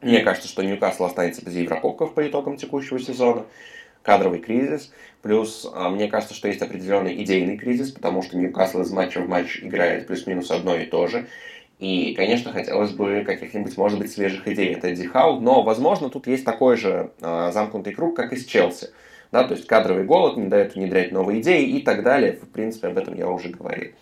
Speaker 2: Мне кажется, что Ньюкасл останется без Еврокубков по итогам текущего сезона. Кадровый кризис. Плюс, а, мне кажется, что есть определенный идейный кризис, потому что Ньюкасл из матча в матч играет плюс-минус одно и то же. И, конечно, хотелось бы каких-нибудь, может быть, свежих идей от Эдди Хау, но, возможно, тут есть такой же э, замкнутый круг, как и с Челси. Да, то есть кадровый голод не дает внедрять новые идеи и так далее. В принципе, об этом я уже говорил.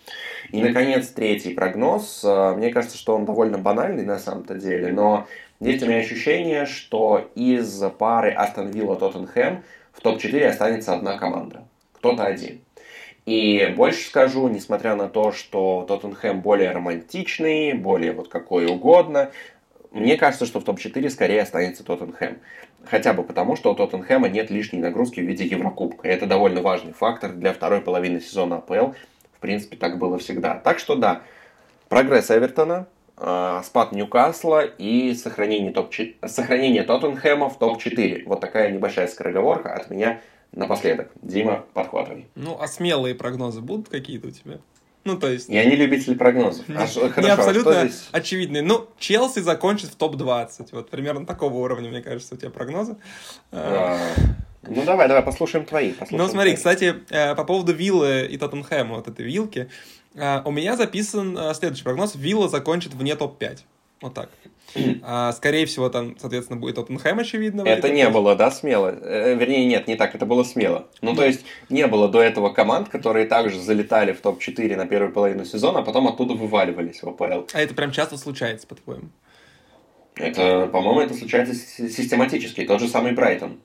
Speaker 2: И, наконец, третий прогноз. Э, мне кажется, что он довольно банальный на самом-то деле, но есть у меня ощущение, что из пары Астон Вилла Тоттенхэм в топ-4 останется одна команда. Кто-то один. И больше скажу, несмотря на то, что Тоттенхэм более романтичный, более вот какой угодно, мне кажется, что в топ-4 скорее останется Тоттенхэм. Хотя бы потому, что у Тоттенхэма нет лишней нагрузки в виде Еврокубка. И это довольно важный фактор для второй половины сезона АПЛ. В принципе, так было всегда. Так что да, прогресс Эвертона, Э, спад Ньюкасла и сохранение, топ сохранение Тоттенхэма в топ-4. Вот такая небольшая скороговорка от меня напоследок. Дима, подхватывай.
Speaker 1: Ну, а смелые прогнозы будут какие-то у тебя? Ну, то есть...
Speaker 2: Я не любитель прогнозов.
Speaker 1: Не, а, не абсолютно а здесь... очевидные. Ну, Челси закончит в топ-20. Вот примерно такого уровня, мне кажется, у тебя прогнозы.
Speaker 2: А, ну, давай, давай, послушаем твои. Послушаем
Speaker 1: ну, смотри, твои. кстати, э, по поводу Виллы и Тоттенхэма, вот этой вилки, а, у меня записан а, следующий прогноз. Вилла закончит вне топ-5. Вот так. А, скорее всего, там, соответственно, будет Тоттенхэм, очевидно.
Speaker 2: Это не было, да, смело? Э, вернее, нет, не так, это было смело. Ну, то есть, не было до этого команд, которые также залетали в топ-4 на первую половину сезона, а потом оттуда вываливались в АПЛ.
Speaker 1: А это прям часто случается, по-твоему?
Speaker 2: Это, по-моему, это случается систематически. Тот же самый Брайтон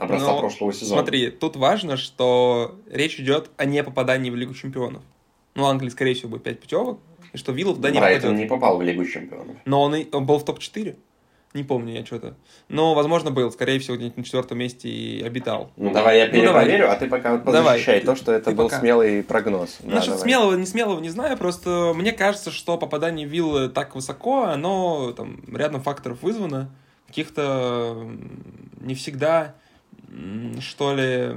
Speaker 2: образца Но, прошлого сезона.
Speaker 1: Смотри, тут важно, что речь идет о непопадании в Лигу Чемпионов. Ну, Англии, скорее всего, будет 5 путевок. И что Виллов туда
Speaker 2: не Брайтон не попал в Лигу Чемпионов.
Speaker 1: Но он, и, он был в топ-4. Не помню я что-то. Но, возможно, был. Скорее всего, где-нибудь на четвертом месте и обитал.
Speaker 2: Ну, давай я перепроверю, ну, давай. а ты пока вот позащищай давай. то, что это ты был пока. смелый прогноз.
Speaker 1: Ну, да, смелого, не смелого, не знаю. Просто мне кажется, что попадание Виллы так высоко, оно там рядом факторов вызвано. Каких-то не всегда, что ли,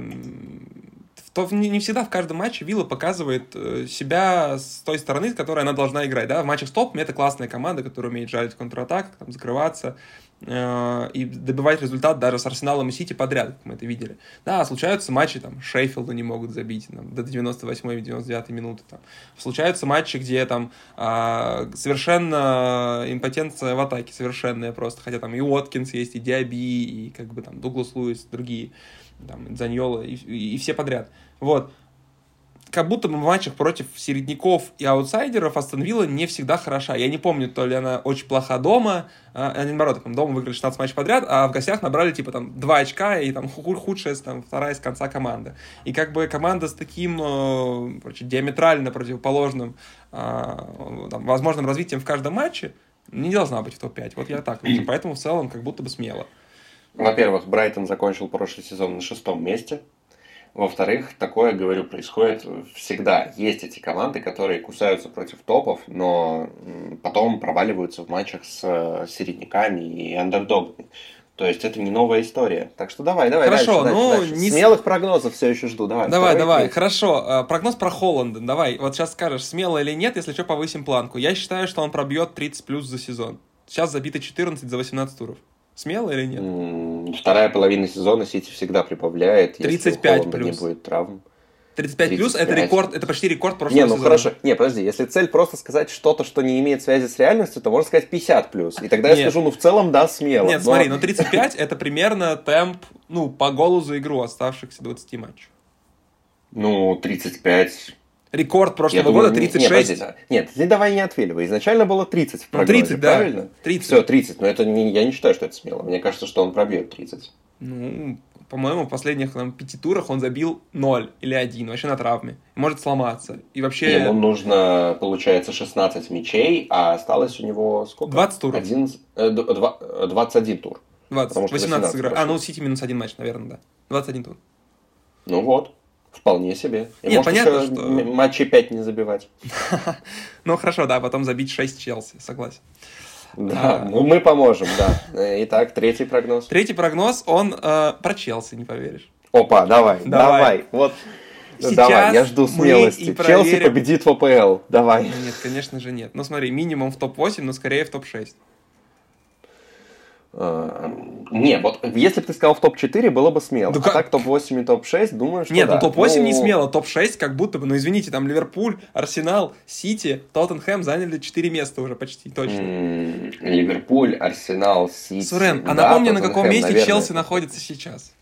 Speaker 1: то не всегда в каждом матче Вилла показывает э, себя с той стороны, с которой она должна играть. Да? В матчах с топом это классная команда, которая умеет жарить в там, закрываться э, и добивать результат даже с Арсеналом и Сити подряд, как мы это видели. Да, случаются матчи, там, Шейфилда не могут забить там, до 98-99 минуты. Там. Случаются матчи, где там э, совершенно импотенция в атаке, совершенная просто, хотя там и Уоткинс есть, и Диаби, и как бы там Дуглас Луис, другие там, Заньола и, и, и все подряд. Вот. Как будто бы в матчах против середняков и аутсайдеров Астон не всегда хороша. Я не помню, то ли она очень плоха дома, а, а наоборот, там, дома выиграли 16 матчей подряд, а в гостях набрали, типа, там, 2 очка и там худшая, там, вторая с конца команда. И как бы команда с таким, э, короче, диаметрально противоположным, э, там, возможным развитием в каждом матче не должна быть в топ-5. Вот я так. Поэтому в целом как будто бы смело.
Speaker 2: Во-первых, Брайтон закончил прошлый сезон на шестом месте. Во-вторых, такое, говорю, происходит всегда. Есть эти команды, которые кусаются против топов, но потом проваливаются в матчах с э, середняками и андердогами. То есть это не новая история. Так что давай, давай.
Speaker 1: Хорошо,
Speaker 2: дальше,
Speaker 1: ну
Speaker 2: дальше. Не... смелых прогнозов все еще жду. Давай.
Speaker 1: Давай, давай. Хорошо. Э, прогноз про Холланда. Давай. Вот сейчас скажешь, смело или нет, если что, повысим планку. Я считаю, что он пробьет 30 плюс за сезон. Сейчас забито 14 за 18 туров. Смело или нет?
Speaker 2: Вторая половина сезона Сити всегда прибавляет.
Speaker 1: 35 плюс.
Speaker 2: не будет травм.
Speaker 1: 35 плюс это рекорд, это почти рекорд прошлого
Speaker 2: Не, ну сезона. хорошо. Не, подожди, если цель просто сказать что-то, что не имеет связи с реальностью, то можно сказать 50 плюс. И тогда Нет. я скажу, ну в целом да, смело.
Speaker 1: Нет, но... смотри, ну 35 это примерно темп, ну, по голу за игру оставшихся 20 матчей.
Speaker 2: Ну, 35
Speaker 1: Рекорд прошлого года 36.
Speaker 2: Нет, нет, ты давай не отвеливай. Изначально было 30 в прогнозе, ну, 30, правильно? Да,
Speaker 1: 30.
Speaker 2: Все, 30. Но это не, я не считаю, что это смело. Мне кажется, что он пробьет 30.
Speaker 1: Ну, по-моему, в последних там, пяти турах он забил 0 или 1, вообще на травме. Может сломаться. И вообще...
Speaker 2: Ему нужно, получается, 16 мячей, а осталось у него сколько?
Speaker 1: 20 туров.
Speaker 2: 11, э, 21 тур.
Speaker 1: 20, 18, 18 игр. А, ну, Сити минус один матч, наверное, да. 21 тур.
Speaker 2: Ну вот. Вполне себе.
Speaker 1: И Нет, понятно, что...
Speaker 2: матчи 5 не забивать.
Speaker 1: ну, хорошо, да, потом забить 6 Челси, согласен.
Speaker 2: Да, а... ну мы поможем, да. Итак, третий прогноз.
Speaker 1: Третий прогноз, он э, про Челси, не поверишь.
Speaker 2: Опа, давай, давай. давай. Вот
Speaker 1: Сейчас
Speaker 2: Давай, я жду смелости.
Speaker 1: и
Speaker 2: Челси
Speaker 1: проверим.
Speaker 2: победит в АПЛ. Давай.
Speaker 1: Нет, конечно же нет. Ну смотри, минимум в топ-8, но скорее в топ-6.
Speaker 2: А, Не, вот если бы ты сказал в топ-4, было бы смело.
Speaker 1: Ну
Speaker 2: а
Speaker 1: как?
Speaker 2: так топ-8 и топ-6, думаю, что
Speaker 1: Нет,
Speaker 2: да.
Speaker 1: ну топ-8 не
Speaker 2: Ну,
Speaker 1: смело, топ-6 как будто бы, ну извините, там Ливерпуль, Арсенал, Сити, Тоттенхэм заняли 4 места уже почти, точно.
Speaker 2: Ливерпуль, Арсенал, Сити.
Speaker 1: Сурен, а напомни, на каком
Speaker 2: Тоттенхэм,
Speaker 1: месте
Speaker 2: наверное,
Speaker 1: Челси находится сейчас.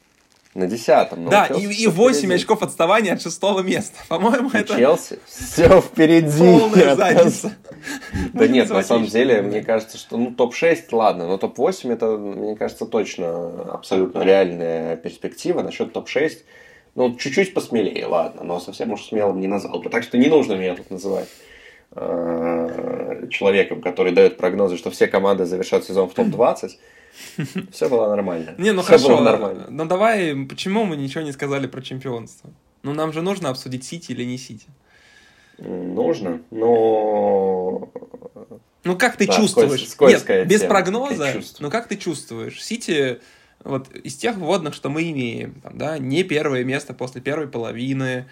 Speaker 2: На десятом.
Speaker 1: да, и, и
Speaker 2: всё
Speaker 1: 8
Speaker 2: впереди.
Speaker 1: очков отставания от шестого места. По-моему, это
Speaker 2: Челси все впереди.
Speaker 1: полная задница.
Speaker 2: Да
Speaker 1: Ну, не
Speaker 2: нет, на самом деле, мне кажется, что ну топ-6, ладно, но топ-8 это, мне кажется, точно абсолютно реальная перспектива. Насчет топ-6, ну, чуть-чуть посмелее, ладно, но совсем уж смелым не назвал бы. Так что не нужно меня тут называть э, человеком, который дает прогнозы, что все команды завершат сезон в топ-20. Все было нормально.
Speaker 1: Не, ну хорошо,
Speaker 2: было нормально.
Speaker 1: ну давай, почему мы ничего не сказали про чемпионство? Ну нам же нужно обсудить Сити или не Сити.
Speaker 2: Нужно, но
Speaker 1: Ну как ты
Speaker 2: Да,
Speaker 1: чувствуешь?
Speaker 2: скольз-
Speaker 1: Нет, без прогноза,
Speaker 2: я чувствую.
Speaker 1: ну как ты чувствуешь? Сити, вот из тех вводных, что мы имеем, там, да, не первое место после первой половины,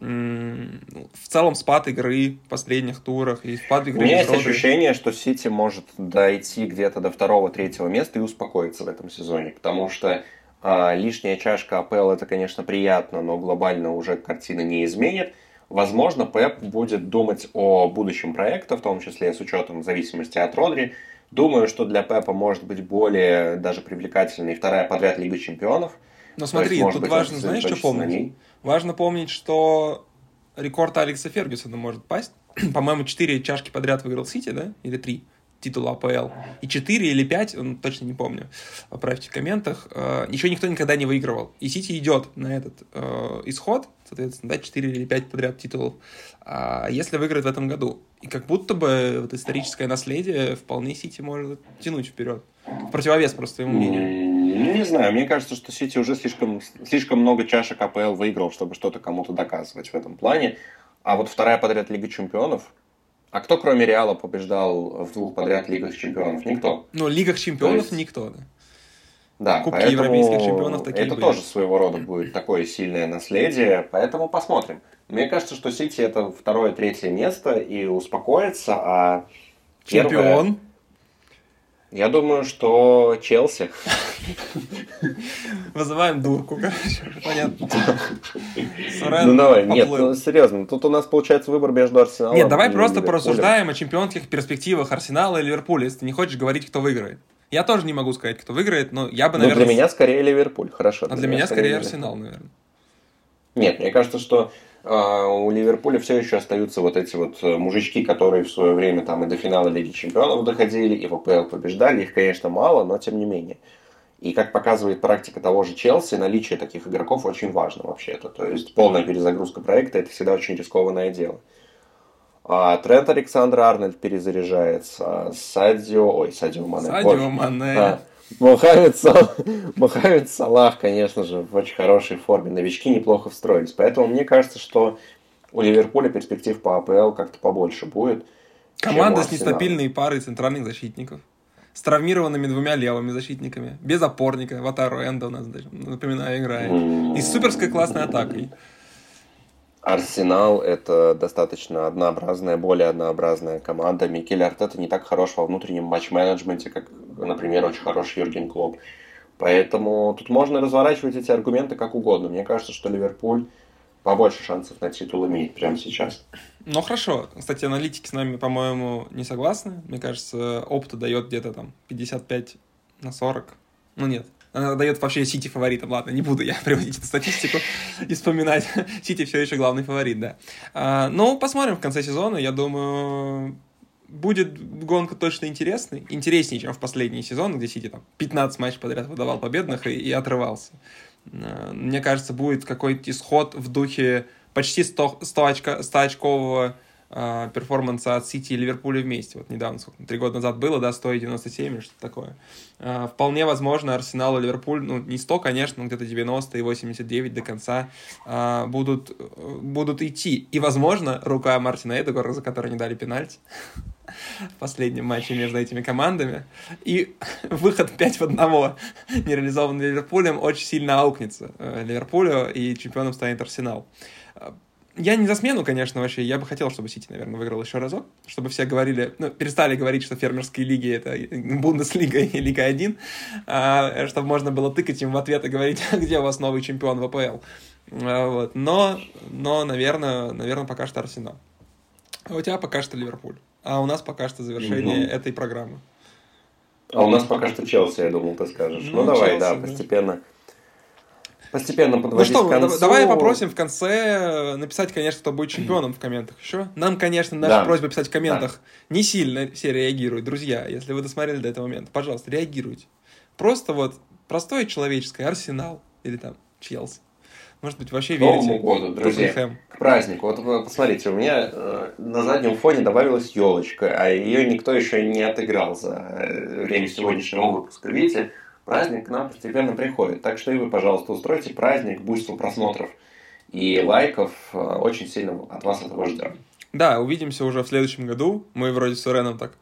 Speaker 1: в целом спад игры в последних турах и спад
Speaker 2: У
Speaker 1: игры
Speaker 2: меня
Speaker 1: без
Speaker 2: есть
Speaker 1: Родри.
Speaker 2: ощущение, что Сити может дойти где-то до второго-третьего места и успокоиться в этом сезоне, потому что а, лишняя чашка АПЛ это, конечно, приятно, но глобально уже картина не изменит. Возможно, Пеп будет думать о будущем проекта, в том числе с учетом зависимости от Родри. Думаю, что для Пепа может быть более даже привлекательной вторая подряд Лига Чемпионов.
Speaker 1: Но смотри,
Speaker 2: есть,
Speaker 1: тут
Speaker 2: быть,
Speaker 1: важно, знаешь, что помнить? Важно помнить, что рекорд Алекса Фергюсона может пасть. По-моему, 4 чашки подряд выиграл Сити, да? Или 3 титула АПЛ. И 4 или 5, ну, точно не помню, поправьте в комментах, э, еще никто никогда не выигрывал. И Сити идет на этот э, исход, соответственно, да, 4 или 5 подряд титулов, а если выиграет в этом году. И как будто бы вот историческое наследие вполне Сити может тянуть вперед. В противовес просто твоему мнению.
Speaker 2: Ну, не знаю, мне кажется, что Сити уже слишком, слишком много чашек АПЛ выиграл, чтобы что-то кому-то доказывать в этом плане. А вот вторая подряд Лига Чемпионов. А кто, кроме Реала, побеждал в двух подряд Лигах Чемпионов? Никто.
Speaker 1: Но в Лигах чемпионов
Speaker 2: есть-
Speaker 1: никто, да.
Speaker 2: Да,
Speaker 1: Кубки
Speaker 2: поэтому
Speaker 1: европейских чемпионов такие
Speaker 2: это
Speaker 1: были.
Speaker 2: тоже своего рода будет такое сильное наследие, поэтому посмотрим. Мне кажется, что Сити это второе, третье место и успокоится, а первое-
Speaker 1: Чемпион.
Speaker 2: Я думаю, что Челси.
Speaker 1: Вызываем дурку, короче. Понятно.
Speaker 2: Ну давай, нет, ну серьезно, тут у нас получается выбор между Арсеналом
Speaker 1: Нет, давай просто порассуждаем о чемпионских перспективах Арсенала и Ливерпуля, если ты не хочешь говорить, кто выиграет. Я тоже не могу сказать, кто выиграет, но я бы,
Speaker 2: Ну,
Speaker 1: наверное...
Speaker 2: для меня скорее Ливерпуль, хорошо.
Speaker 1: А для меня скорее. Арсенал, наверное.
Speaker 2: Нет, мне кажется, что а, у Ливерпуля все еще остаются вот эти вот э, мужички, которые в свое время там и до финала Лиги Чемпионов доходили, и в АПЛ побеждали. Их, конечно, мало, но тем не менее. И как показывает практика того же Челси, наличие таких игроков очень важно вообще-то. То есть полная перезагрузка проекта это всегда очень рискованное дело. А Трент Александр Арнольд перезаряжается, Садио, ой, Садио Мане,
Speaker 1: Садио
Speaker 2: боже.
Speaker 1: Мане.
Speaker 2: А, Мохаммед, Сал- Мохаммед Салах, конечно же, в очень хорошей форме. Новички неплохо встроились. Поэтому мне кажется, что у Ливерпуля перспектив по АПЛ как-то побольше будет.
Speaker 1: Команда с нестабильной парой центральных защитников. С травмированными двумя левыми защитниками. Без опорника. Ватару Энда у нас, даже, напоминаю, играет. И с суперской классной атакой.
Speaker 2: Арсенал – это достаточно однообразная, более однообразная команда. Микель Артета не так хорош во внутреннем матч-менеджменте, как, например, очень хороший Юрген Клоп. Поэтому тут можно разворачивать эти аргументы как угодно. Мне кажется, что Ливерпуль побольше шансов на титул имеет прямо сейчас.
Speaker 1: Ну хорошо. Кстати, аналитики с нами, по-моему, не согласны. Мне кажется, опыта дает где-то там 55 на 40. Ну нет. Она дает вообще Сити фаворитом. Ладно, не буду я приводить эту статистику и вспоминать. Сити все еще главный фаворит, да. А, ну, посмотрим в конце сезона. Я думаю, будет гонка точно интересной. Интереснее, чем в последний сезон, где Сити там 15 матчей подряд выдавал победных и, и отрывался. А, Мне кажется, будет какой-то исход в духе почти 100, 100, очка, 100 очкового а, перформанса от Сити и Ливерпуля вместе. Вот недавно, сколько, три года назад было, да, 197 или что-то такое. А, вполне возможно, Арсенал и Ливерпуль, ну, не 100, конечно, но где-то 90 и 89 до конца а, будут, будут идти. И, возможно, рука Мартина Эдегора, за которой не дали пенальти в последнем матче между этими командами, и выход 5 в 1, нереализованный Ливерпулем, очень сильно аукнется э, Ливерпулю, и чемпионом станет Арсенал. Я не за смену, конечно, вообще. Я бы хотел, чтобы Сити, наверное, выиграл еще разок, чтобы все говорили, ну, перестали говорить, что фермерские лиги — это Бундеслига и Лига 1, а, чтобы можно было тыкать им в ответ и говорить, где у вас новый чемпион в АПЛ. А, вот. Но, но, наверное, наверное, пока что Арсенал. А у тебя пока что Ливерпуль. А у нас пока что завершение угу. этой программы.
Speaker 2: А у нас пока что Челси, я думал, ты скажешь. Ну, ну давай, Челси, да, постепенно. Да постепенно подводить
Speaker 1: ну что, к концу. давай попросим в конце написать, конечно, кто будет чемпионом в комментах еще. Нам, конечно, наша да. просьба писать в комментах да. не сильно все реагируют. Друзья, если вы досмотрели до этого момента, пожалуйста, реагируйте. Просто вот простое человеческое, Арсенал или там Челси. Может быть, вообще верите?
Speaker 2: Новому году, друзья, Тоттенхэм. к празднику. Вот посмотрите, у меня э, на заднем фоне добавилась елочка, а ее никто еще не отыграл за э, время сегодняшнего выпуска. Видите, праздник к нам постепенно приходит. Так что и вы, пожалуйста, устройте праздник, буйство просмотров и лайков. Э, очень сильно от вас этого ждем.
Speaker 1: Да, увидимся уже в следующем году. Мы вроде с Уреном так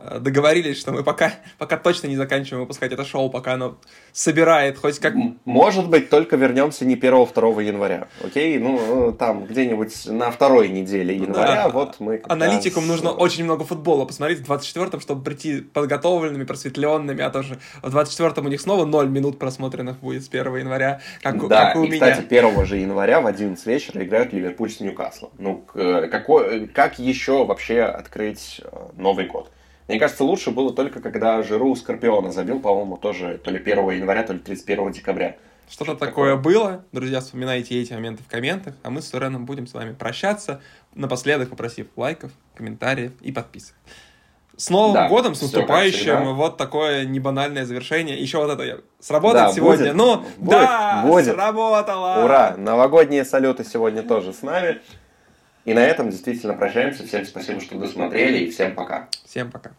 Speaker 1: Э, договорились, что мы пока, пока точно не заканчиваем выпускать это шоу, пока оно собирает хоть как...
Speaker 2: Может быть, только вернемся не 1-2 января, окей? Ну, э, там где-нибудь на второй неделе января, да. вот мы...
Speaker 1: Аналитикам нужно очень много футбола посмотреть в 24-м, чтобы прийти подготовленными, просветленными, а то же в 24-м у них снова 0 минут просмотренных будет с 1 января, как,
Speaker 2: да,
Speaker 1: как у
Speaker 2: и,
Speaker 1: меня.
Speaker 2: кстати, 1 же января в 11 вечера играют Ливерпуль с Ньюкаслом. Ну, какой, как еще вообще открыть э, Новый год? Мне кажется, лучше было только, когда Жиру Скорпиона забил, по-моему, тоже то ли 1 января, то ли 31 декабря.
Speaker 1: Что-то такое, такое было. Друзья, вспоминайте эти моменты в комментах, а мы с Суреном будем с вами прощаться, напоследок попросив лайков, комментариев и подписок. С Новым да, годом, с наступающим, вот такое небанальное завершение. Еще вот это сработает да, сегодня. Будет, ну, будет, да, будет. сработало!
Speaker 2: Ура! Новогодние салюты сегодня тоже с нами. И на этом действительно прощаемся. Всем спасибо, что досмотрели, и всем пока.
Speaker 1: Всем пока.